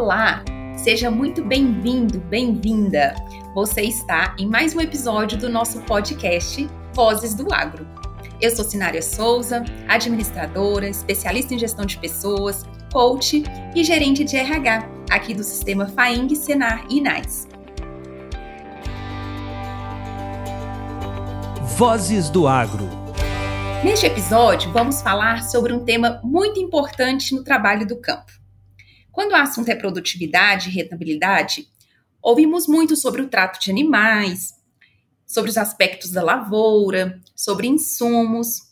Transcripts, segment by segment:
Olá! Seja muito bem-vindo, bem-vinda! Você está em mais um episódio do nosso podcast Vozes do Agro. Eu sou Sinária Souza, administradora, especialista em gestão de pessoas, coach e gerente de RH aqui do sistema FAING, Senar e INAIS. Vozes do Agro. Neste episódio, vamos falar sobre um tema muito importante no trabalho do campo quando o assunto é produtividade e rentabilidade, ouvimos muito sobre o trato de animais, sobre os aspectos da lavoura, sobre insumos.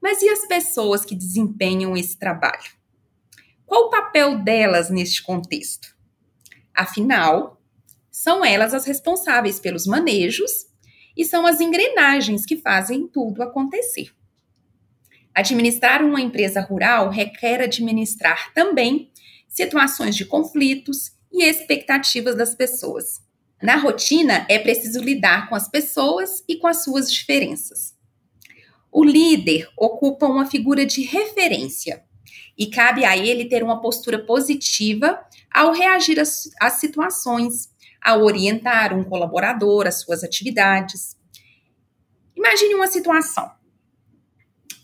Mas e as pessoas que desempenham esse trabalho? Qual o papel delas neste contexto? Afinal, são elas as responsáveis pelos manejos e são as engrenagens que fazem tudo acontecer. Administrar uma empresa rural requer administrar também situações de conflitos e expectativas das pessoas. Na rotina, é preciso lidar com as pessoas e com as suas diferenças. O líder ocupa uma figura de referência e cabe a ele ter uma postura positiva ao reagir às, situações, ao orientar um colaborador às suas atividades. Imagine uma situação.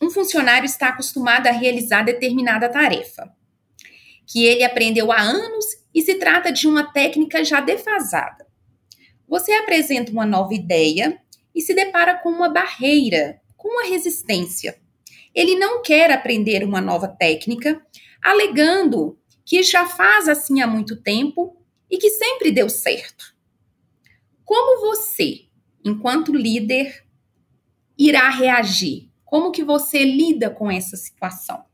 Um funcionário está acostumado a realizar determinada tarefa que ele aprendeu há anos e se trata de uma técnica já defasada. Você apresenta uma nova ideia e se depara com uma barreira, com uma resistência. Ele não quer aprender uma nova técnica, alegando que já faz assim há muito tempo e que sempre deu certo. Como você, enquanto líder, irá reagir? Como que você lida com essa situação?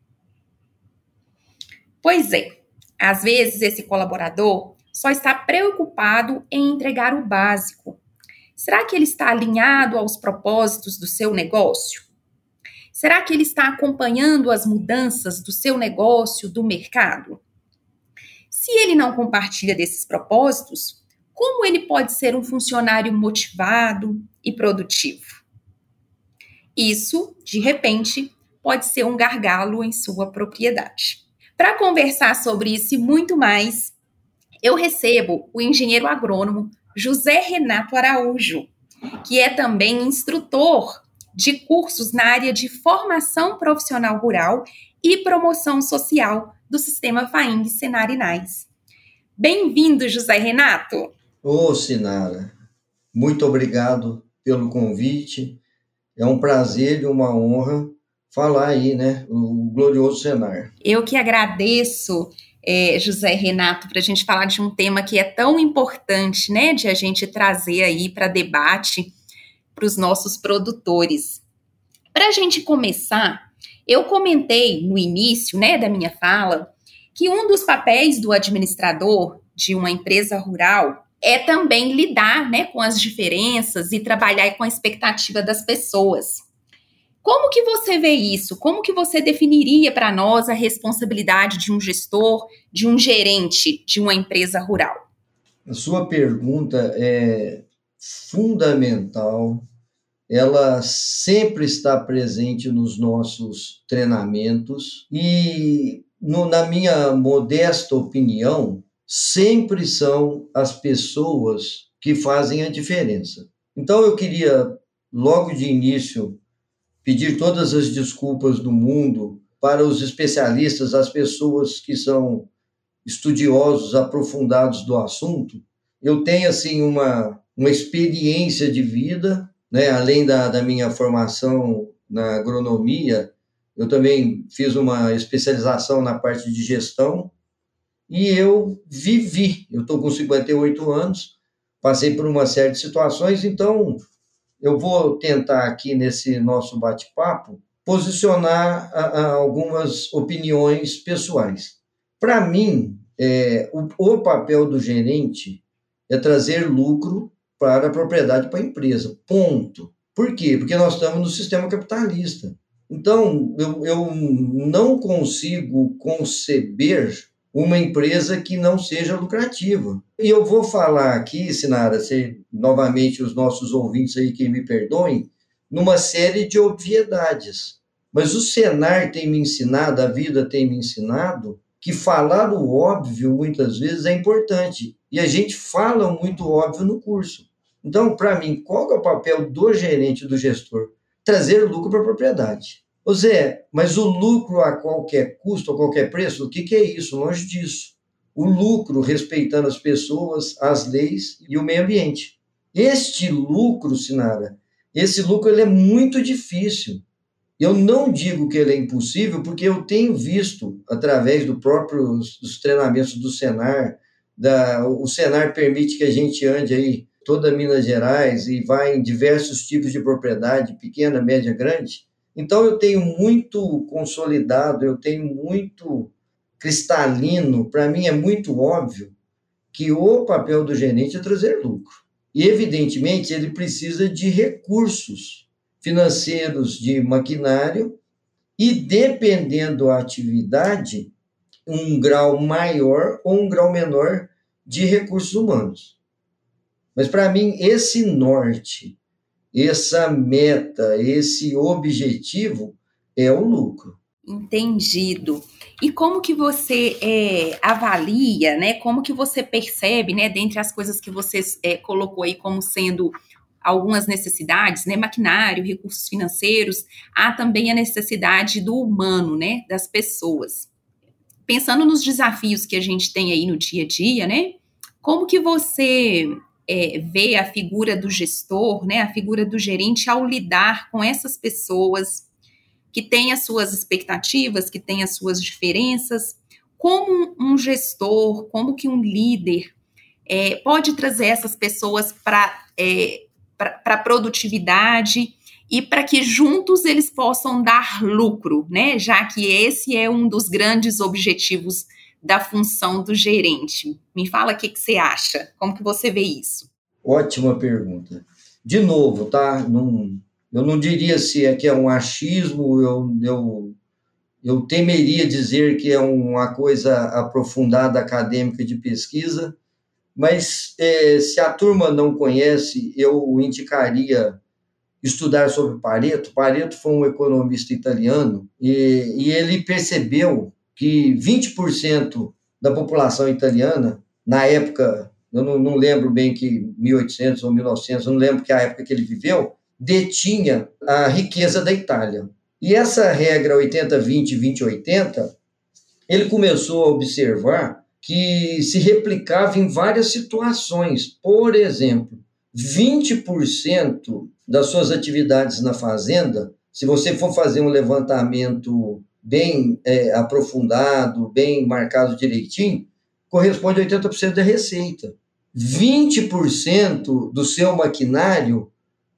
Pois é, às vezes esse colaborador só está preocupado em entregar o básico. Será que ele está alinhado aos propósitos do seu negócio? Será que ele está acompanhando as mudanças do seu negócio, do mercado? Se ele não compartilha desses propósitos, como ele pode ser um funcionário motivado e produtivo? Isso, de repente, pode ser um gargalo em sua propriedade. Para conversar sobre isso e muito mais, eu recebo o engenheiro agrônomo José Renato Araújo, que é também instrutor de cursos na área de formação profissional rural e promoção social do sistema FAING Senarinais. Bem-vindo, José Renato. Ô, Sinara, muito obrigado pelo convite. É um prazer e uma honra falar aí, né? O glorioso Senar. Eu que agradeço, é, José Renato, para a gente falar de um tema que é tão importante, né? De a gente trazer aí para debate para os nossos produtores. Para a gente começar, eu comentei no início, né, da minha fala, que um dos papéis do administrador de uma empresa rural é também lidar, né, com as diferenças e trabalhar com a expectativa das pessoas. Como que você vê isso? Como que você definiria para nós a responsabilidade de um gestor, de um gerente de uma empresa rural? A sua pergunta é fundamental. Ela sempre está presente nos nossos treinamentos e, no, na minha modesta opinião, sempre são as pessoas que fazem a diferença. Então, eu queria, logo de início, pedir todas as desculpas do mundo para os especialistas, as pessoas que são estudiosos, aprofundados do assunto. Eu tenho, assim, uma, uma experiência de vida, né? além da, da minha formação na agronomia, eu também fiz uma especialização na parte de gestão e eu vivi. Eu estou com 58 anos, passei por uma série de situações, então eu vou tentar aqui nesse nosso bate-papo posicionar a, a algumas opiniões pessoais. Para mim, é, o, o papel do gerente é trazer lucro para a propriedade, para a empresa. Ponto. Por quê? Porque nós estamos no sistema capitalista. Então, eu, eu não consigo conceber uma empresa que não seja lucrativa. E eu vou falar aqui, Sinara, se novamente os nossos ouvintes aí que me perdoem, numa série de obviedades. Mas o Senar tem me ensinado, a vida tem me ensinado, que falar o óbvio muitas vezes é importante. E a gente fala muito óbvio no curso. Então, para mim, qual é o papel do gerente, do gestor? Trazer lucro para a propriedade. Ô Zé, mas o lucro a qualquer custo, a qualquer preço, o que, que é isso? Longe disso. O lucro respeitando as pessoas, as leis e o meio ambiente. Este lucro, Sinara, esse lucro ele é muito difícil. Eu não digo que ele é impossível, porque eu tenho visto, através do próprio, dos treinamentos do Senar, da, o Senar permite que a gente ande aí toda Minas Gerais e vá em diversos tipos de propriedade, pequena, média, grande. Então eu tenho muito consolidado, eu tenho muito cristalino, para mim é muito óbvio que o papel do gerente é trazer lucro. E evidentemente ele precisa de recursos financeiros, de maquinário e dependendo da atividade, um grau maior ou um grau menor de recursos humanos. Mas para mim esse norte essa meta, esse objetivo é o lucro. Entendido. E como que você é, avalia, né? Como que você percebe, né? Dentre as coisas que você é, colocou aí como sendo algumas necessidades, né? Maquinário, recursos financeiros, há também a necessidade do humano, né? Das pessoas. Pensando nos desafios que a gente tem aí no dia a dia, né? Como que você é, a figura do gestor, né, a figura do gerente ao lidar com essas pessoas que têm as suas expectativas, que têm as suas diferenças, como um gestor, como que um líder é, pode trazer essas pessoas para é, a produtividade e para que juntos eles possam dar lucro, né? Já que esse é um dos grandes objetivos da função do gerente. Me fala o que, que você acha, como que você vê isso? Ótima pergunta. De novo, tá? Eu não diria se é que é um achismo, eu, eu, eu temeria dizer que é uma coisa aprofundada acadêmica de pesquisa, mas é, se a turma não conhece, eu indicaria estudar sobre Pareto. Pareto foi um economista italiano e, e ele percebeu que 20% da população italiana, na época, eu não, não, lembro bem que 1800 ou 1900, eu não lembro que a época que ele viveu, detinha a riqueza da Itália. E essa regra 80-20, 20-80, ele começou a observar que se replicava em várias situações. Por exemplo, 20% das suas atividades na fazenda, se você for fazer um levantamento bem é, aprofundado, bem marcado direitinho, corresponde a 80% da receita. 20% do seu maquinário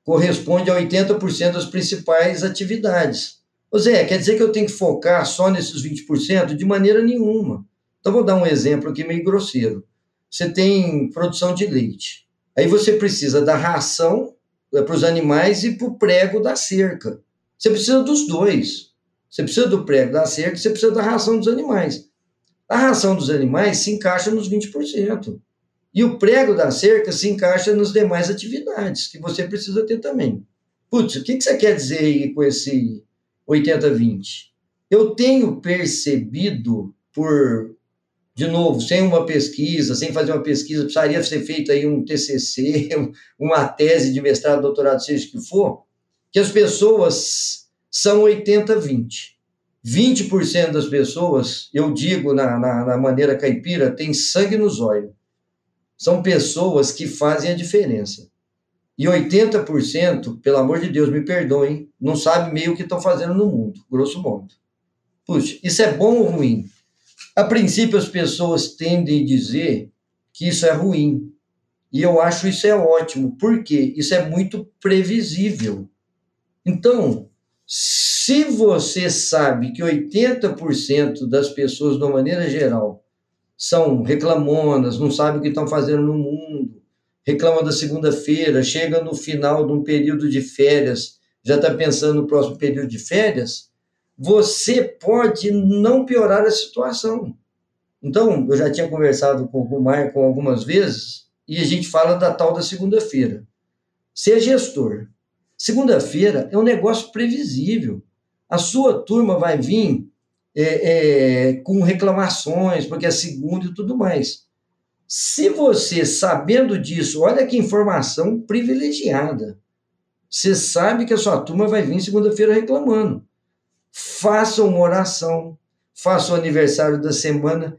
corresponde a 80% das principais atividades. Ô Zé, quer dizer que eu tenho que focar só nesses 20%? De maneira nenhuma. Então, vou dar um exemplo aqui meio grosseiro. Você tem produção de leite. Aí você precisa da ração é, para os animais e para o prego da cerca. Você precisa dos dois. Você precisa do prego da cerca, você precisa da ração dos animais. A ração dos animais se encaixa nos 20%. E o prego da cerca se encaixa nas demais atividades que você precisa ter também. Putz, o que você quer dizer aí com esse 80-20? Eu tenho percebido por, de novo, sem uma pesquisa, sem fazer uma pesquisa, precisaria ser feito aí um TCC, uma tese de mestrado, doutorado, seja o que for, que as pessoas são 80-20. 20% das pessoas, eu digo na, na, na, maneira caipira, tem sangue nos olhos. São pessoas que fazem a diferença. E 80%, pelo amor de Deus, me perdoem, não sabe meio o que estão fazendo no mundo, grosso modo. Puxa, isso é bom ou ruim? A princípio, as pessoas tendem a dizer que isso é ruim. E eu acho isso é ótimo, porque isso é muito previsível. Então, se você sabe que 80% das pessoas, de uma maneira geral, são reclamonas, não sabem o que estão fazendo no mundo, reclamam da segunda-feira, chega no final de um período de férias, já está pensando no próximo período de férias, você pode não piorar a situação. Então, eu já tinha conversado com o Marco algumas vezes, e a gente fala da tal da segunda-feira. Ser gestor Segunda-feira é um negócio previsível. A sua turma vai vir é, é, com reclamações, porque é segunda e tudo mais. Se você, sabendo disso, olha que informação privilegiada. Você sabe que a sua turma vai vir segunda-feira reclamando. Faça uma oração, faça o aniversário da semana,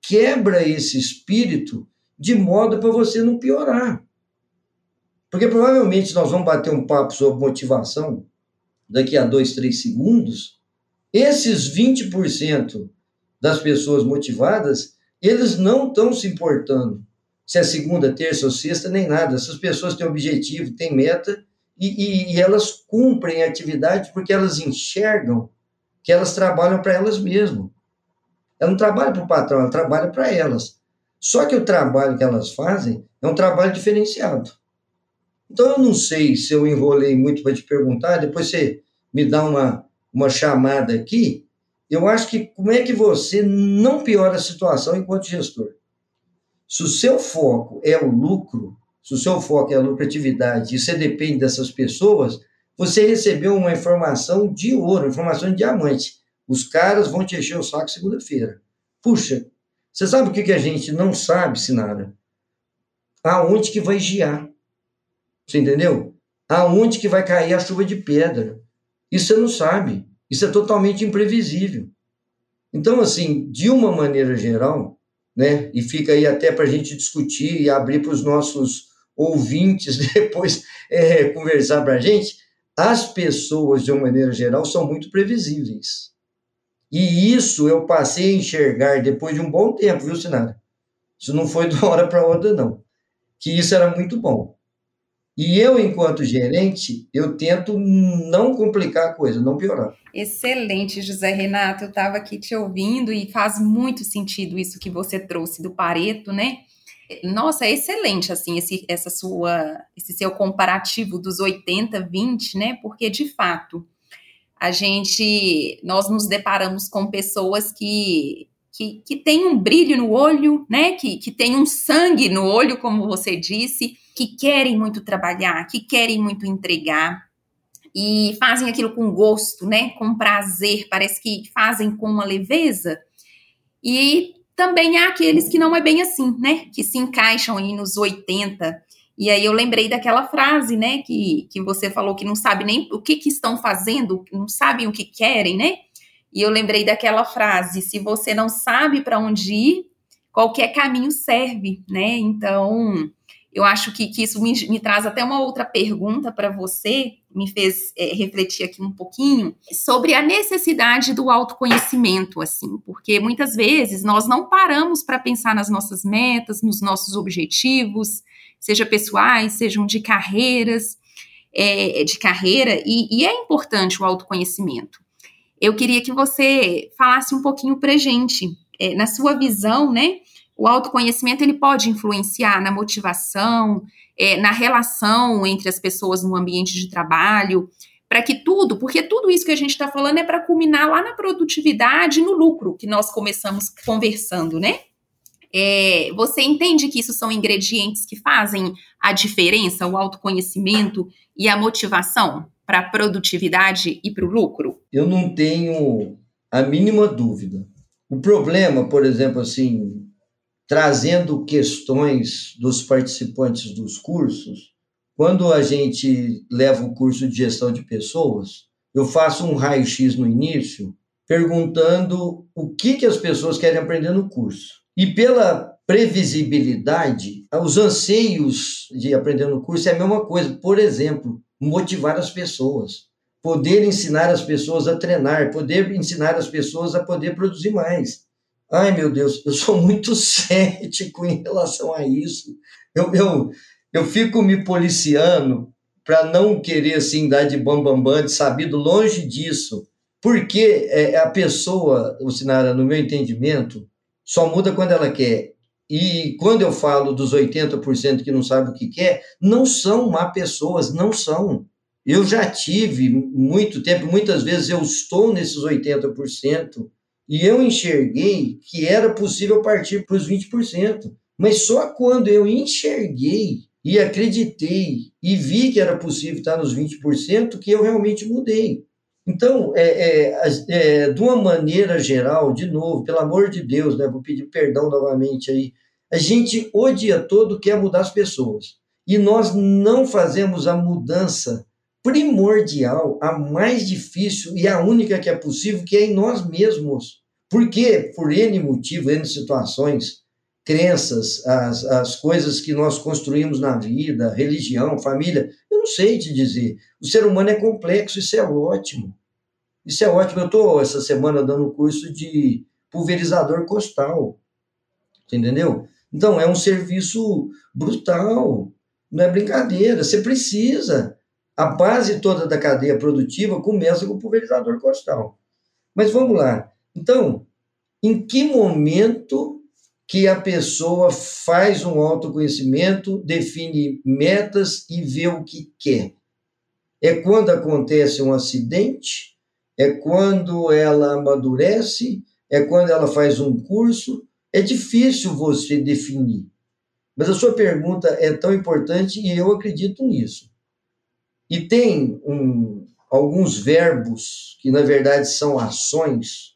quebra esse espírito de modo para você não piorar. Porque provavelmente nós vamos bater um papo sobre motivação daqui a dois, três segundos. Esses 20% das pessoas motivadas, eles não estão se importando se é segunda, terça ou sexta, nem nada. Essas pessoas têm objetivo, têm meta e, e, e elas cumprem a atividade porque elas enxergam que elas trabalham para elas mesmas. Ela não trabalha para o patrão, ela trabalha para elas. Só que o trabalho que elas fazem é um trabalho diferenciado. Então, eu não sei se eu enrolei muito para te perguntar, depois você me dá uma, uma chamada aqui. Eu acho que como é que você não piora a situação enquanto gestor? Se o seu foco é o lucro, se o seu foco é a lucratividade e você depende dessas pessoas, você recebeu uma informação de ouro, informação de diamante. Os caras vão te encher o saco segunda-feira. Puxa, você sabe o que, que a gente não sabe, Sinara? Aonde que vai giar? Você entendeu? Aonde que vai cair a chuva de pedra? Isso você não sabe. Isso é totalmente imprevisível. Então, assim, de uma maneira geral, né? E fica aí até para a gente discutir e abrir para os nossos ouvintes depois é, conversar para a gente. As pessoas, de uma maneira geral, são muito previsíveis. E isso eu passei a enxergar depois de um bom tempo, viu, Sinara? Isso não foi de uma hora para outra, não. Que isso era muito bom. E eu, enquanto gerente, eu tento não complicar a coisa, não piorar. Excelente, José Renato. Eu estava aqui te ouvindo e faz muito sentido isso que você trouxe do Pareto, né? Nossa, é excelente, assim, esse, essa sua, esse seu comparativo dos 80, 20, né? Porque, de fato, a gente, nós nos deparamos com pessoas que, que, que têm um brilho no olho, né? Que, que têm um sangue no olho, como você disse, que querem muito trabalhar, que querem muito entregar, e fazem aquilo com gosto, né? Com prazer, parece que fazem com uma leveza. E também há aqueles que não é bem assim, né? Que se encaixam aí nos 80. E aí eu lembrei daquela frase, né? Que, que você falou que não sabe nem o que, que estão fazendo, não sabem o que querem, né? E eu lembrei daquela frase: se você não sabe para onde ir, qualquer caminho serve, né? Então, eu acho que, que isso me, me traz até uma outra pergunta para você, me fez é, refletir aqui um pouquinho sobre a necessidade do autoconhecimento, assim, porque muitas vezes nós não paramos para pensar nas nossas metas, nos nossos objetivos, seja pessoais, sejam de carreiras, é, de carreira, e, e, é importante o autoconhecimento. Eu queria que você falasse um pouquinho para gente, é, na sua visão, né? O autoconhecimento ele pode influenciar na motivação, é, na relação entre as pessoas no ambiente de trabalho, para que tudo, porque tudo isso que a gente está falando é para culminar lá na produtividade, no lucro que nós começamos conversando, né? É, você entende que isso são ingredientes que fazem a diferença, o autoconhecimento e a motivação para a produtividade e para o lucro? Eu não tenho a mínima dúvida. O problema, por exemplo, assim, trazendo questões dos participantes dos cursos. Quando a gente leva o curso de gestão de pessoas, eu faço um raio-x no início, perguntando o que, que as pessoas querem aprender no curso. E pela previsibilidade, os anseios de aprender no curso é a mesma coisa. Por exemplo, motivar as pessoas, poder ensinar as pessoas a treinar, poder ensinar as pessoas a poder produzir mais. Ai, meu Deus, eu sou muito cético em relação a isso. Eu, eu, eu fico me policiando para não querer assim dar de bambambam, bam, bam, de sabido, longe disso. Porque é, a pessoa, Sinara, no meu entendimento, só muda quando ela quer. E quando eu falo dos 80% que não sabem o que quer, não são má pessoas, não são. Eu já tive muito tempo, muitas vezes eu estou nesses 80%, e eu enxerguei que era possível partir para os 20%. Mas só quando eu enxerguei e acreditei e vi que era possível estar nos 20% que eu realmente mudei. Então, é, é, é, de uma maneira geral, de novo, pelo amor de Deus, né, vou pedir perdão novamente aí, a gente o dia todo quer mudar as pessoas. E nós não fazemos a mudança primordial, a mais difícil e a única que é possível, que é em nós mesmos. Porque, por N motivo, N situações, crenças, as, as coisas que nós construímos na vida, religião, família, eu não sei te dizer. O ser humano é complexo, isso é ótimo. Isso é ótimo. Eu estou, essa semana, dando um curso de pulverizador costal. Entendeu? Então, é um serviço brutal, não é brincadeira. Você precisa. A base toda da cadeia produtiva começa com o pulverizador costal. Mas vamos lá. Então, em que momento que a pessoa faz um autoconhecimento, define metas e vê o que quer? É quando acontece um acidente? É quando ela amadurece? É quando ela faz um curso? É difícil você definir. Mas a sua pergunta é tão importante e eu acredito nisso. E tem um, alguns verbos que, na verdade, são ações,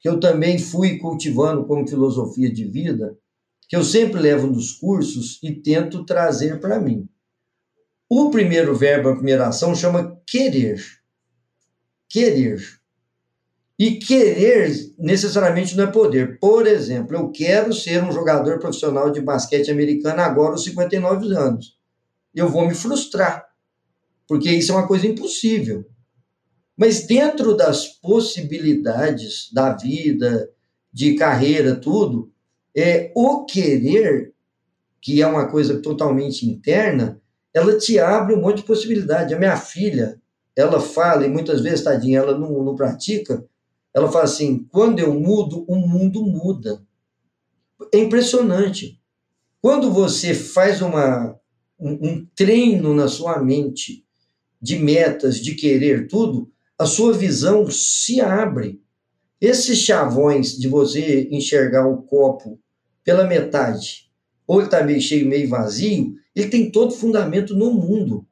que eu também fui cultivando como filosofia de vida, que eu sempre levo nos cursos e tento trazer para mim. O primeiro verbo, a primeira ação, chama querer. Querer. E querer necessariamente não é poder. Por exemplo, eu quero ser um jogador profissional de basquete americano agora aos 59 anos. Eu vou me frustrar, porque isso é uma coisa impossível. Mas dentro das possibilidades da vida, de carreira, tudo, é o querer, que é uma coisa totalmente interna, ela te abre um monte de possibilidade. A minha filha, ela fala, e muitas vezes, tadinha, ela não, não pratica, ela fala assim: quando eu mudo, o mundo muda. É impressionante. Quando você faz uma, um, um treino na sua mente de metas, de querer tudo, a sua visão se abre. Esses chavões de você enxergar o copo pela metade, ou ele está meio cheio, meio vazio, ele tem todo fundamento no mundo.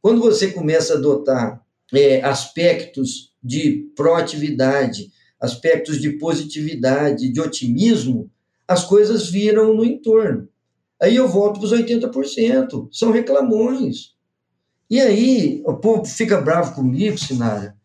Quando você começa a adotar é, aspectos de proatividade, aspectos de positividade, de otimismo, as coisas viram no entorno. Aí eu volto para os 80%, são reclamões. E aí o povo fica bravo comigo, Sinara,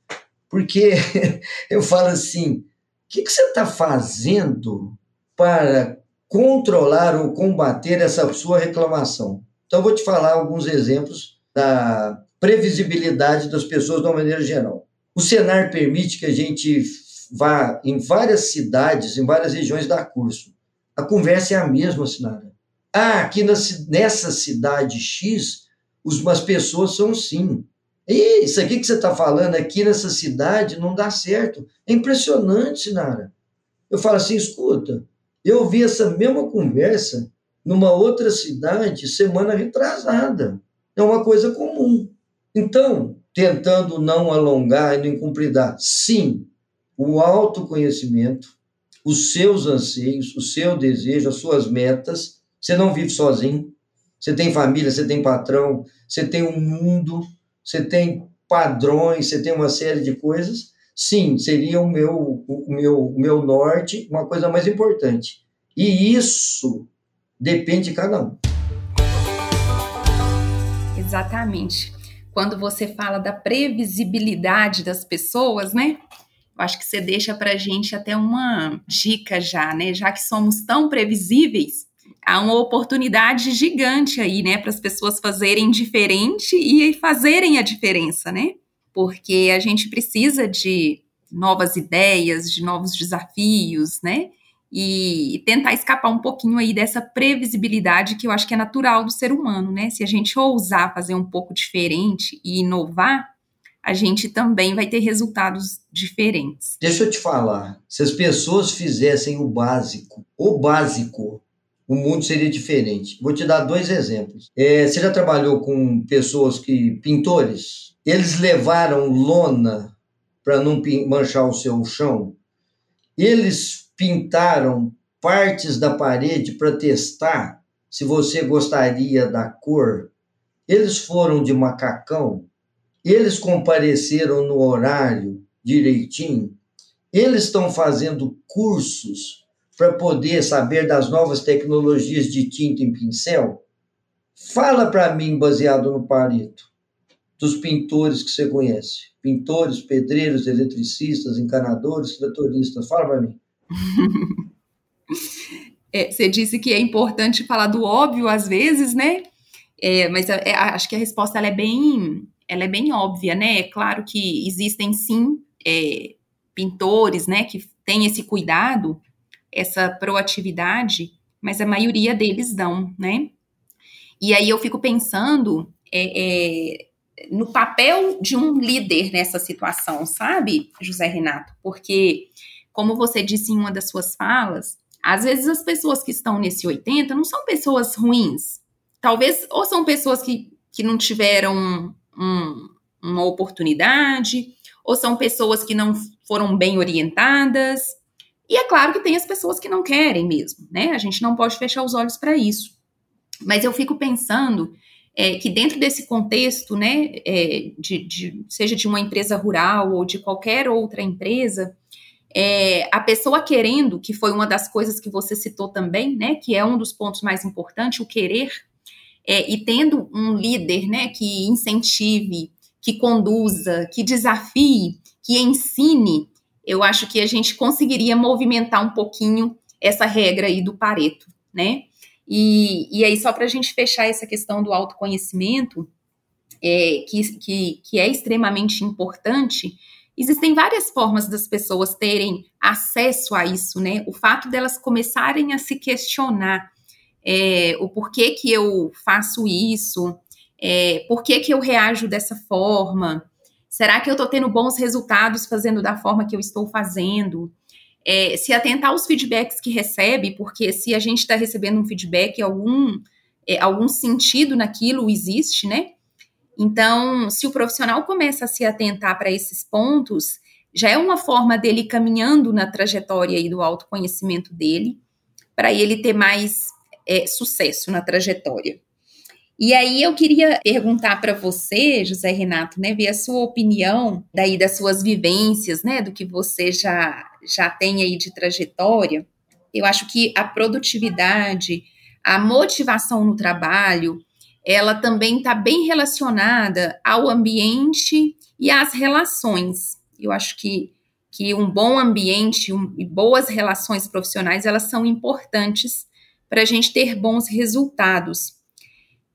porque eu falo assim: o que, que você está fazendo para controlar ou combater essa sua reclamação? Então, eu vou te falar alguns exemplos da previsibilidade das pessoas de uma maneira geral. O Senar permite que a gente vá em várias cidades, em várias regiões da curso. A conversa é a mesma, Sinara. Ah, aqui nessa cidade X, as pessoas são sim. Isso aqui que você está falando aqui nessa cidade não dá certo. É impressionante, Sinara. Eu falo assim, escuta, eu vi essa mesma conversa numa outra cidade semana retrasada. É uma coisa comum. Então, tentando não alongar e não incumpridar. Sim, o autoconhecimento, os seus anseios, o seu desejo, as suas metas. Você não vive sozinho. Você tem família, você tem patrão, você tem um mundo, você tem padrões, você tem uma série de coisas. Sim, seria o meu, o meu, o meu norte, uma coisa mais importante. E isso depende de cada um. Exatamente quando você fala da previsibilidade das pessoas, né? Eu acho que você deixa para gente até uma dica já, né? Já que somos tão previsíveis, há uma oportunidade gigante aí, né, para as pessoas fazerem diferente e fazerem a diferença, né? Porque a gente precisa de novas ideias, de novos desafios, né? e tentar escapar um pouquinho aí dessa previsibilidade que eu acho que é natural do ser humano, né? Se a gente ousar fazer um pouco diferente e inovar, a gente também vai ter resultados diferentes. Deixa eu te falar, se as pessoas fizessem o básico, o básico, o mundo seria diferente. Vou te dar dois exemplos. É, você já trabalhou com pessoas que pintores? Eles levaram lona para não manchar o seu chão. Eles pintaram partes da parede para testar se você gostaria da cor. Eles foram de macacão, eles compareceram no horário direitinho, eles estão fazendo cursos para poder saber das novas tecnologias de tinta em pincel? Fala para mim, baseado no Pareto, dos pintores que você conhece. Pintores, pedreiros, eletricistas, encanadores, tratoristas. Fala para mim. É, você disse que é importante falar do óbvio às vezes, né? É, mas é, acho que a resposta ela é bem, ela é bem óbvia, né? É claro que existem sim é, pintores, né, que têm esse cuidado, essa proatividade, mas a maioria deles não, né? E aí eu fico pensando é, é, no papel de um líder nessa situação, sabe, José Renato? Porque, como você disse em uma das suas falas, às vezes as pessoas que estão nesse 80 não são pessoas ruins. Talvez, ou são pessoas que, que não tiveram um, uma oportunidade, ou são pessoas que não foram bem orientadas. E é claro que tem as pessoas que não querem mesmo, né? A gente não pode fechar os olhos para isso. Mas eu fico pensando é, que dentro desse contexto, né, é, de, de, seja de uma empresa rural ou de qualquer outra empresa, é, a pessoa querendo, que foi uma das coisas que você citou também, né, que é um dos pontos mais importantes, o querer, é, e tendo um líder, né, que incentive, que conduza, que desafie, que ensine, eu acho que a gente conseguiria movimentar um pouquinho essa regra aí do Pareto, né? E, e aí, só para a gente fechar essa questão do autoconhecimento, é, que, que, que é extremamente importante, existem várias formas das pessoas terem acesso a isso, né? O fato delas começarem a se questionar é, o porquê que eu faço isso, é, por que, que eu reajo dessa forma, será que eu estou tendo bons resultados fazendo da forma que eu estou fazendo? é, se atentar aos feedbacks que recebe, porque se a gente está recebendo um feedback, algum, é, algum sentido naquilo existe, né? Então, se o profissional começa a se atentar para esses pontos, já é uma forma dele caminhando na trajetória aí do autoconhecimento dele, para ele ter mais é, sucesso na trajetória. E aí eu queria perguntar para você, José Renato, né, ver a sua opinião daí das suas vivências, né, do que você já já tem aí de trajetória. Eu acho que a produtividade, a motivação no trabalho, ela também está bem relacionada ao ambiente e às relações. Eu acho que, que um bom ambiente um, e boas relações profissionais, elas são importantes para a gente ter bons resultados.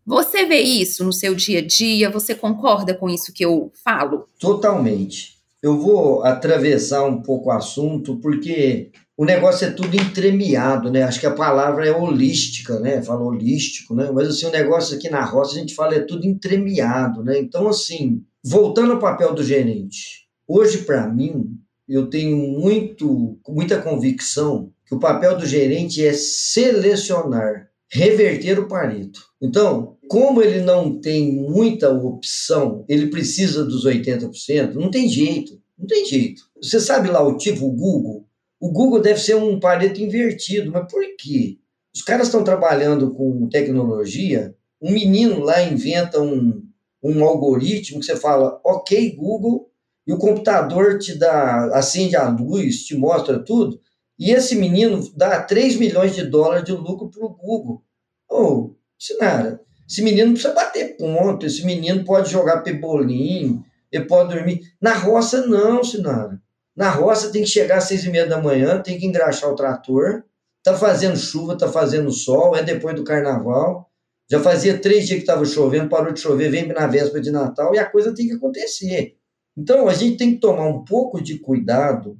Você vê isso no seu dia a dia? Você concorda com isso que eu falo? Totalmente. Eu vou atravessar um pouco o assunto, porque o negócio é tudo entremeado, né? Acho que a palavra é holística, né? Fala holístico, né? Mas assim, o negócio aqui na roça a gente fala é tudo entremeado, né? Então, assim, voltando ao papel do gerente, hoje, para mim, eu tenho muito, muita convicção que o papel do gerente é selecionar, reverter o Pareto. Então, como ele não tem muita opção, ele precisa dos 80%, não tem jeito, não tem jeito. Você sabe lá o tipo, Google? O Google deve ser um Pareto invertido, mas por quê? Os caras estão trabalhando com tecnologia, um menino lá inventa um, um algoritmo que você fala, ok, Google, e o computador te dá, acende a luz, te mostra tudo, e esse menino dá 3 milhões de dólares de lucro para o Google. Oh, Sinara, esse menino precisa bater ponto, esse menino pode jogar pebolim, ele pode dormir. Na roça, não, Sinara. Na roça tem que chegar às seis e meia da manhã, tem que engraxar o trator, tá fazendo chuva, tá fazendo sol, é depois do carnaval. Já fazia três dias que estava chovendo, parou de chover, vem na véspera de Natal e a coisa tem que acontecer. Então, a gente tem que tomar um pouco de cuidado,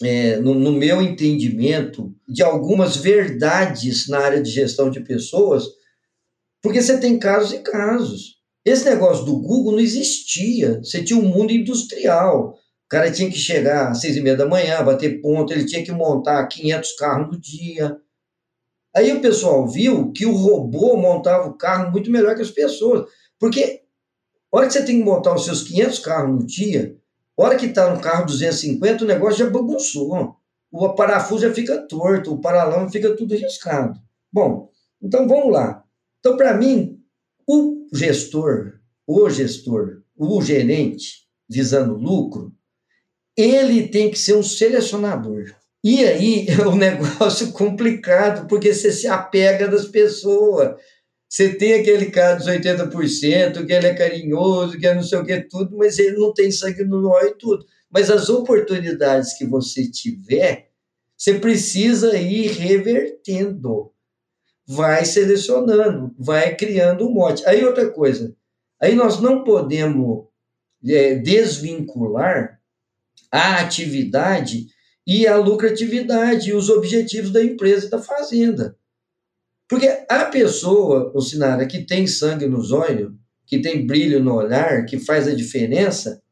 é, no, no meu entendimento, de algumas verdades na área de gestão de pessoas, porque você tem casos e casos. Esse negócio do Google não existia. Você tinha um mundo industrial. O cara tinha que chegar às seis e meia da manhã, bater ponto, ele tinha que montar 500 carros no dia. Aí o pessoal viu que o robô montava o carro muito melhor que as pessoas. Porque a hora que você tem que montar os seus 500 carros no dia, a hora que está no carro 250, o negócio já bagunçou. O parafuso já fica torto, o paralama fica tudo riscado. Bom, então vamos lá. Então, para mim, o gestor, o gestor, o gerente visando lucro, ele tem que ser um selecionador. E aí é um negócio complicado, porque você se apega das pessoas. Você tem aquele cara dos 80%, que ele é carinhoso, que é não sei o que, tudo, mas ele não tem sangue no olho e tudo. Mas as oportunidades que você tiver, você precisa ir revertendo. Vai selecionando, vai criando um mote. Aí outra coisa, aí nós não podemos é, desvincular a atividade e a lucratividade e os objetivos da empresa e da fazenda. Porque a pessoa, o Sinara, que tem sangue nos olhos, que tem brilho no olhar, que faz a diferença,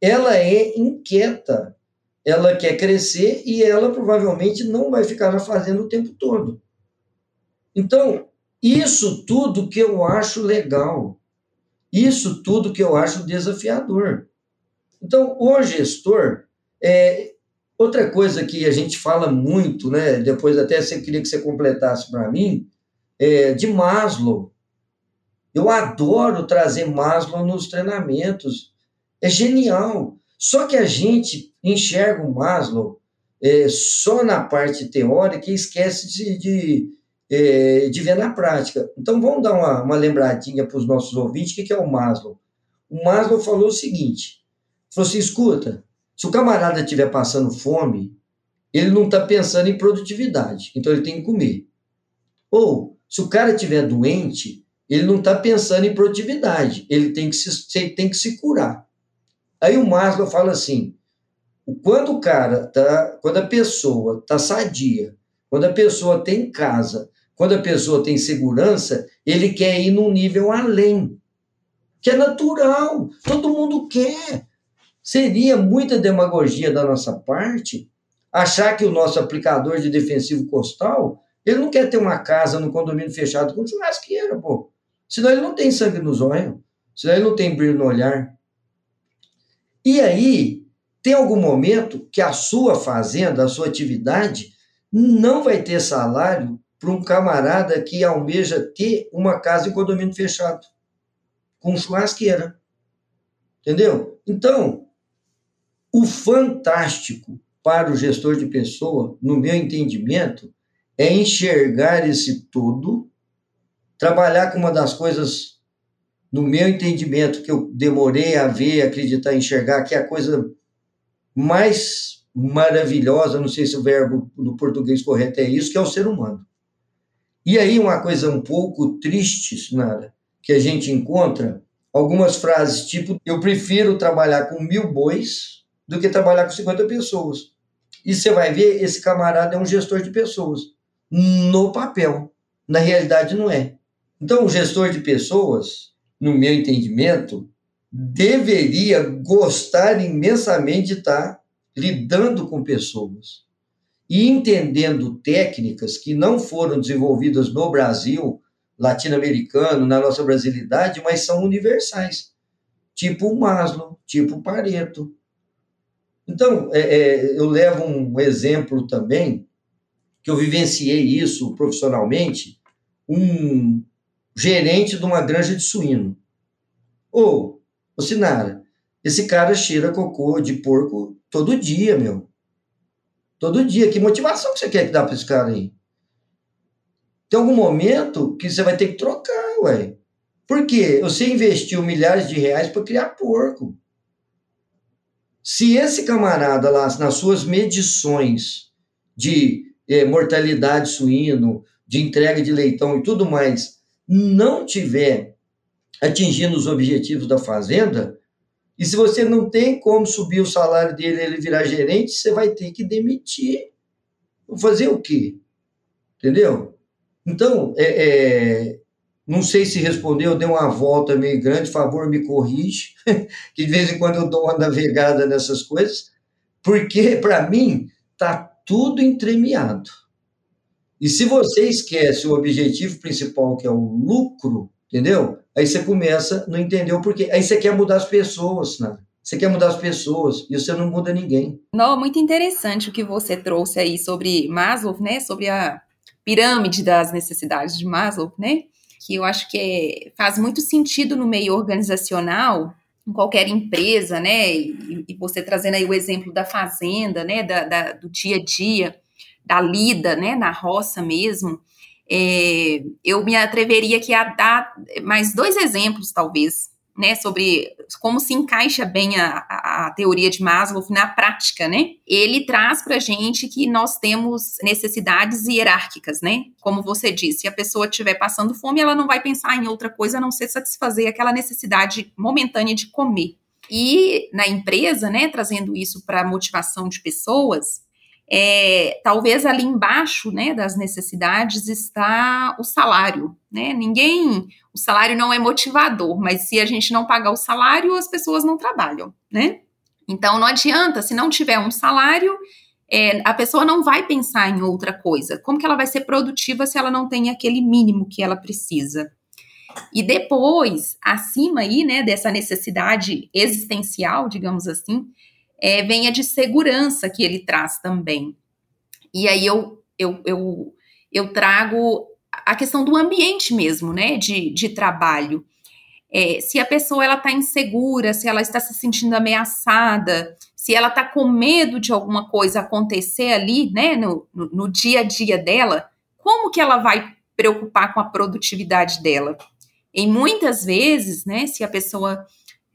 ela é inquieta, ela quer crescer e ela provavelmente não vai ficar na fazenda o tempo todo. Então, isso tudo que eu acho legal, isso tudo que eu acho desafiador. Então, o gestor, é, outra coisa que a gente fala muito, né, depois até você queria que você completasse para mim, é, de Maslow. Eu adoro trazer Maslow nos treinamentos. É genial. Só que a gente enxerga o Maslow é, só na parte teórica e esquece de, de, é, de ver na prática. Então, vamos dar uma, uma lembradinha para os nossos ouvintes: o que, é o Maslow? O Maslow falou o seguinte: falou assim, escuta, se o camarada estiver passando fome, ele não está pensando em produtividade, então ele tem que comer. Ou, se o cara estiver doente, ele não está pensando em produtividade, ele tem que, se, tem que se curar. Aí o Maslow fala assim: quando o cara tá, quando a pessoa está sadia, quando a pessoa tem casa, quando a pessoa tem segurança, ele quer ir num nível além, que é natural, todo mundo quer. Seria muita demagogia da nossa parte achar que o nosso aplicador de defensivo costal, ele não quer ter uma casa no condomínio fechado com churrasqueira, pô. Senão ele não tem sangue nos olhos, senão ele não tem brilho no olhar. E aí, tem algum momento que a sua fazenda, a sua atividade, não vai ter salário para um camarada que almeja ter uma casa em condomínio fechado, com churrasqueira. Entendeu? Então, o fantástico para o gestor de pessoa, no meu entendimento, é enxergar esse todo, trabalhar com uma das coisas, no meu entendimento, que eu demorei a ver, acreditar, enxergar, que é a coisa mais maravilhosa, não sei se o verbo no português correto é isso, que é o ser humano. E aí uma coisa um pouco triste, Sinara, que a gente encontra, algumas frases tipo, eu prefiro trabalhar com mil bois do que trabalhar com 50 pessoas. E você vai ver, esse camarada é um gestor de pessoas, no papel. Na realidade, não é. Então, o gestor de pessoas, no meu entendimento, deveria gostar imensamente de estar lidando com pessoas e entendendo técnicas que não foram desenvolvidas no Brasil, latino-americano, na nossa brasilidade, mas são universais. Tipo Maslow, tipo Pareto, então, é, é, eu levo um exemplo também, que eu vivenciei isso profissionalmente, um gerente de uma granja de suíno. Ô, ô Sinara, esse cara cheira cocô de porco todo dia, meu. Todo dia. Que motivação que você quer que dá para esse cara aí? Tem algum momento que você vai ter que trocar, ué. Por quê? Você investiu milhares de reais para criar porco. Se esse camarada lá, nas suas medições de eh, mortalidade suíno, de entrega de leitão e tudo mais, não tiver atingindo os objetivos da fazenda, e se você não tem como subir o salário dele ele virar gerente, você vai ter que demitir. Fazer o quê? Entendeu? Então, é, é, não sei se respondeu, deu uma volta meio grande, favor me corrige, que de vez em quando eu dou uma navegada nessas coisas, porque para mim tá tudo entremeado. E se você esquece o objetivo principal, que é o lucro, entendeu? Aí você começa não entender o porquê. Aí você quer mudar as pessoas, né? Você quer mudar as pessoas e você não muda ninguém. Não, muito interessante o que você trouxe aí sobre Maslow, né? Sobre a pirâmide das necessidades de Maslow, né? que eu acho que é, faz muito sentido no meio organizacional em qualquer empresa, né? E, e, você trazendo aí o exemplo da fazenda, né? Da, da, do dia a dia, da lida, né? Na roça mesmo. É, eu me atreveria aqui a dar mais dois exemplos, talvez, né, sobre como se encaixa bem a, a, a, teoria de Maslow na prática, né? Ele traz para a gente que nós temos necessidades hierárquicas, né? Como você disse, se a pessoa estiver passando fome, ela não vai pensar em outra coisa a não ser satisfazer aquela necessidade momentânea de comer. E na empresa, né, trazendo isso para a motivação de pessoas, é, talvez ali embaixo, né, das necessidades está o salário, né? Ninguém, o salário não é motivador, mas se a gente não pagar o salário, as pessoas não trabalham, né? Então não adianta, se não tiver um salário, é, a pessoa não vai pensar em outra coisa. Como que ela vai ser produtiva se ela não tem aquele mínimo que ela precisa? E depois, acima aí, né, dessa necessidade existencial, digamos assim, é, vem a de segurança que ele traz também. E aí eu, eu, eu, eu trago a questão do ambiente mesmo, né, de, de trabalho. É, se a pessoa ela está insegura, se ela está se sentindo ameaçada, se ela está com medo de alguma coisa acontecer ali, né, no, no, no, dia a dia dela, como que ela vai preocupar com a produtividade dela? Em muitas vezes, né, se a pessoa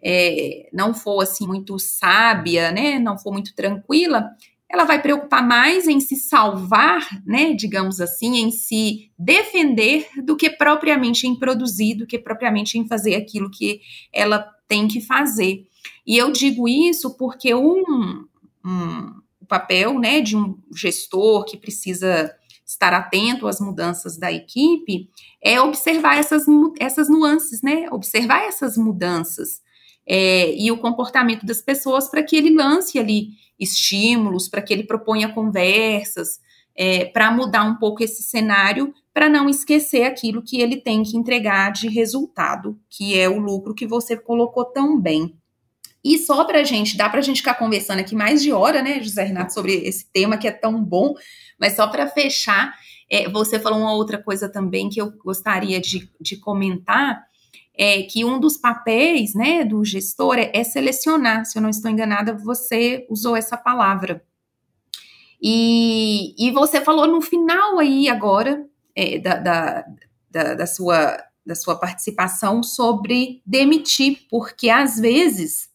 é, não for assim muito sábia, né, não for muito tranquila, ela vai preocupar mais em se salvar, né, digamos assim, em se defender do que propriamente em produzir, do que propriamente em fazer aquilo que ela tem que fazer. E eu digo isso porque um, um o papel, né, de um gestor que precisa estar atento às mudanças da equipe é observar essas, essas nuances, né, observar essas mudanças é, e o comportamento das pessoas para que ele lance ali estímulos, para que ele proponha conversas, é, para mudar um pouco esse cenário, para não esquecer aquilo que ele tem que entregar de resultado, que é o lucro que você colocou tão bem. E só para a gente, dá para a gente ficar conversando aqui mais de hora, né, José Renato, sobre esse tema que é tão bom, mas só para fechar, é, você falou uma outra coisa também que eu gostaria de, de comentar, é, que um dos papéis né, do gestor é, é, selecionar. Se eu não estou enganada, você usou essa palavra. E, e você falou no final aí agora é, da, da, da, da, sua, da sua participação sobre demitir, porque às vezes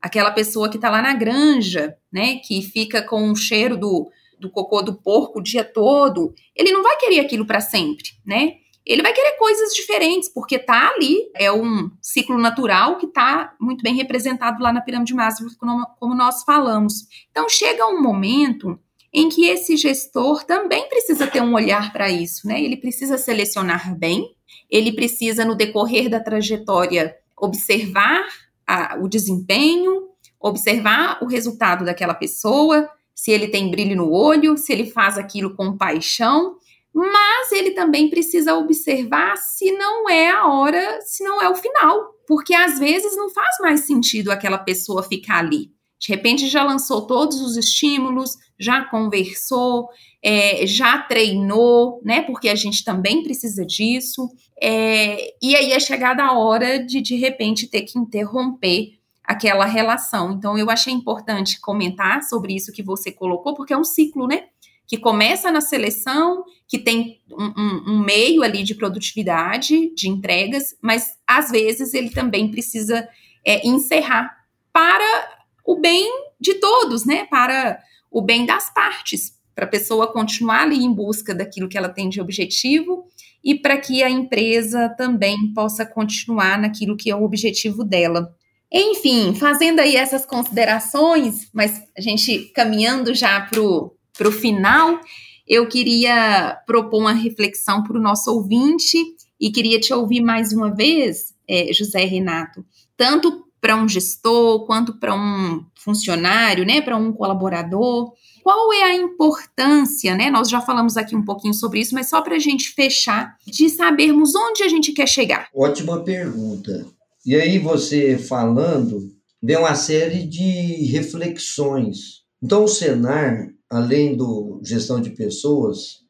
aquela pessoa que está lá na granja, né, que fica com o cheiro do, do cocô do porco o dia todo, ele não vai querer aquilo para sempre, né? Ele vai querer coisas diferentes, porque tá ali, é um ciclo natural que tá muito bem representado lá na pirâmide de Maslow, como nós falamos. Então chega um momento em que esse gestor também precisa ter um olhar para isso, né? Ele precisa selecionar bem, ele precisa no decorrer da trajetória observar a, o desempenho, observar o resultado daquela pessoa, se ele tem brilho no olho, se ele faz aquilo com paixão mas ele também precisa observar se não é a hora, se não é o final, porque às vezes não faz mais sentido aquela pessoa ficar ali. De repente já lançou todos os estímulos, já conversou, é, já treinou, né? Porque a gente também precisa disso. É, e aí é chegada a hora de de repente ter que interromper aquela relação. Então eu achei importante comentar sobre isso que você colocou, porque é um ciclo, né? Que começa na seleção, que tem um, um, um, meio ali de produtividade, de entregas, mas às vezes ele também precisa é, encerrar para o bem de todos, né? Para o bem das partes, para a pessoa continuar ali em busca daquilo que ela tem de objetivo e para que a empresa também possa continuar naquilo que é o objetivo dela. Enfim, fazendo aí essas considerações, mas a gente caminhando já para o para o final, eu queria propor uma reflexão para o nosso ouvinte e queria te ouvir mais uma vez, é, José Renato, tanto para um gestor quanto para um funcionário, né, para um colaborador. Qual é a importância, né? Nós já falamos aqui um pouquinho sobre isso, mas só para a gente fechar, de sabermos onde a gente quer chegar. Ótima pergunta. E aí você falando, vem uma série de reflexões. Então o Senar além do gestão de pessoas,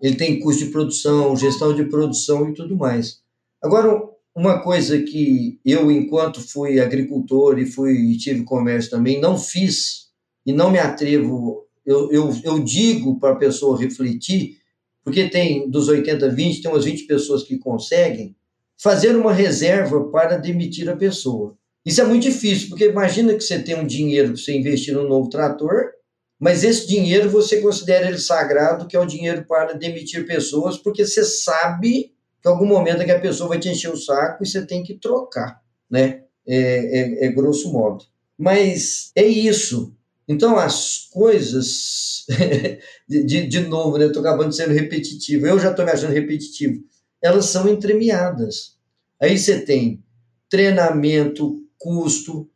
ele tem custo de produção, gestão de produção e tudo mais. Agora, uma coisa que eu, enquanto fui agricultor e fui tive comércio também, não fiz e não me atrevo, eu, eu, eu digo para a pessoa refletir, porque tem dos 80 20, tem umas 20 pessoas que conseguem, fazer uma reserva para demitir a pessoa. Isso é muito difícil, porque imagina que você tem um dinheiro para você investir no novo trator, mas esse dinheiro você considera ele sagrado, que é o dinheiro para demitir pessoas, porque você sabe que em algum momento é que a pessoa vai te encher o saco e você tem que trocar, né? É, é, é grosso modo. Mas é isso. Então, as coisas, de, de novo, né? Estou acabando sendo repetitivo. Eu já estou me achando repetitivo. Elas são entremeadas. Aí você tem treinamento, custo.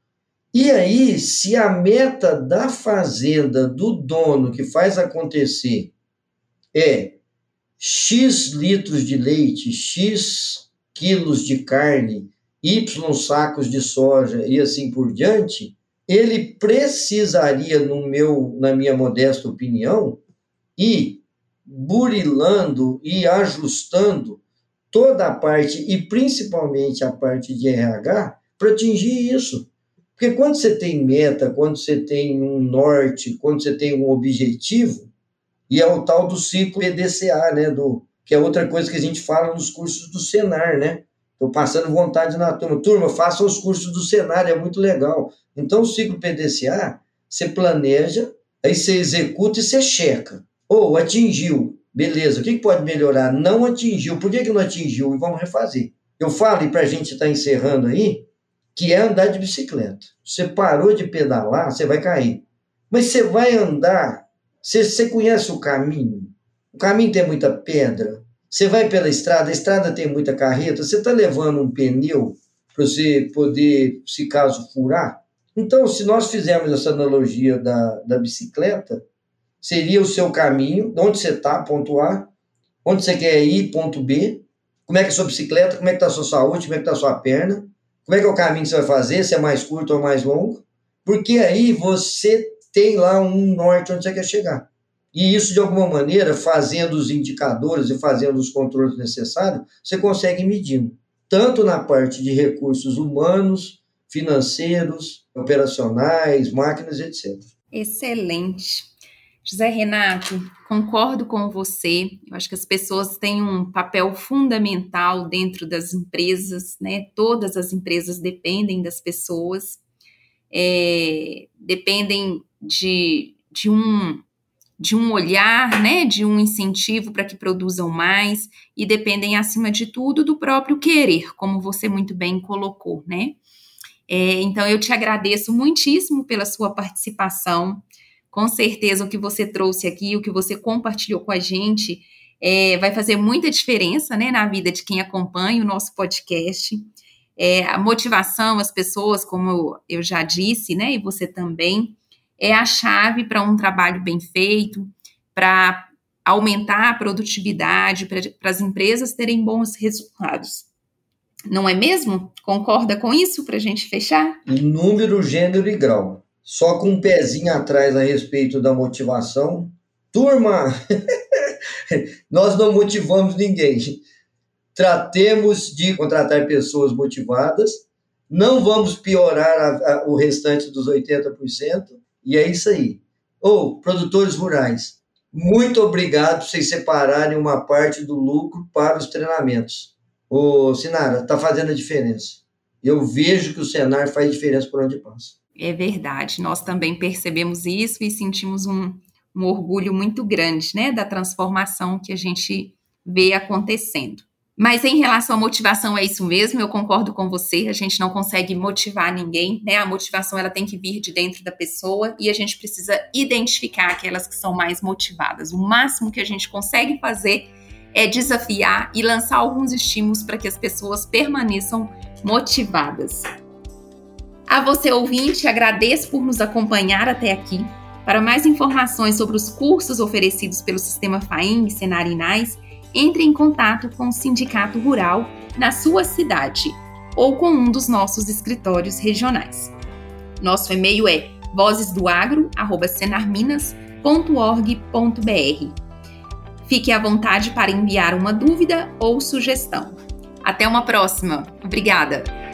E aí, se a meta da fazenda, do dono que faz acontecer, é X litros de leite, X quilos de carne, Y sacos de soja e assim por diante, ele precisaria, no meu, na minha modesta opinião, ir burilando e ajustando toda a parte, e principalmente a parte de RH, para atingir isso. Porque quando você tem meta, quando você tem um norte, quando você tem um objetivo, e é o tal do ciclo EDCA, né, do, que é outra coisa que a gente fala nos cursos do Senar, né? Estou passando vontade na turma. Turma, façam os cursos do Senar, é muito legal. Então, o ciclo PDCA, você planeja, aí você executa e você checa. Ou atingiu, beleza, o que pode melhorar? Não atingiu, por que, que não atingiu? E vamos refazer. Eu falo, e para a gente estar tá encerrando aí, que é andar de bicicleta. Você parou de pedalar, você vai cair. Mas você vai andar, você, você conhece o caminho? O caminho tem muita pedra. Você vai pela estrada, a estrada tem muita carreta, você está levando um pneu para você poder, se caso furar. Então, se nós fizermos essa analogia da, da bicicleta, seria o seu caminho, onde você está, ponto A, onde você quer ir, ponto B, como é que é a sua bicicleta, como é que está a sua saúde, como é que está a sua perna, como é que é o caminho que você vai fazer, se é mais curto ou mais longo, porque aí você tem lá um norte onde você quer chegar. E isso, de alguma maneira, fazendo os indicadores e fazendo os controles necessários, você consegue medindo, tanto na parte de recursos humanos, financeiros, operacionais, máquinas, etc. Excelente. José Renato, concordo com você. Eu acho que as pessoas têm um papel fundamental dentro das empresas, né? Todas as empresas dependem das pessoas, é, dependem de, de um de um olhar, né, de um incentivo para que produzam mais e dependem acima de tudo do próprio querer, como você muito bem colocou, né? É, então eu te agradeço muitíssimo pela sua participação. Com certeza, o que você trouxe aqui, o que você compartilhou com a gente, é, vai fazer muita diferença né, na vida de quem acompanha o nosso podcast. É, a motivação, as pessoas, como eu já disse, né, e você também, é a chave para um trabalho bem feito, para aumentar a produtividade, para as empresas terem bons resultados. Não é mesmo? Concorda com isso para a gente fechar? Número, gênero e grau só com um pezinho atrás a respeito da motivação. Turma, nós não motivamos ninguém. Tratemos de contratar pessoas motivadas, não vamos piorar a, a, o restante dos 80%, e é isso aí. Ou, oh, produtores rurais, muito obrigado por vocês separarem uma parte do lucro para os treinamentos. Ô, Sinara, está fazendo a diferença. Eu vejo que o Senar faz diferença por onde passa. É verdade, nós também percebemos isso e sentimos um, um orgulho muito grande, né, da transformação que a gente vê acontecendo. Mas em relação à motivação, é isso mesmo, eu concordo com você, a gente não consegue motivar ninguém, né? A motivação ela tem que vir de dentro da pessoa e a gente precisa identificar aquelas que são mais motivadas. O máximo que a gente consegue fazer é desafiar e lançar alguns estímulos para que as pessoas permaneçam motivadas. A você, ouvinte, agradeço por nos acompanhar até aqui. Para mais informações sobre os cursos oferecidos pelo Sistema FAEM e Senarinais, entre em contato com o Sindicato Rural na sua cidade ou com um dos nossos escritórios regionais. Nosso e-mail é vozesdoagro.senarminas.org.br. Fique à vontade para enviar uma dúvida ou sugestão. Até uma próxima. Obrigada.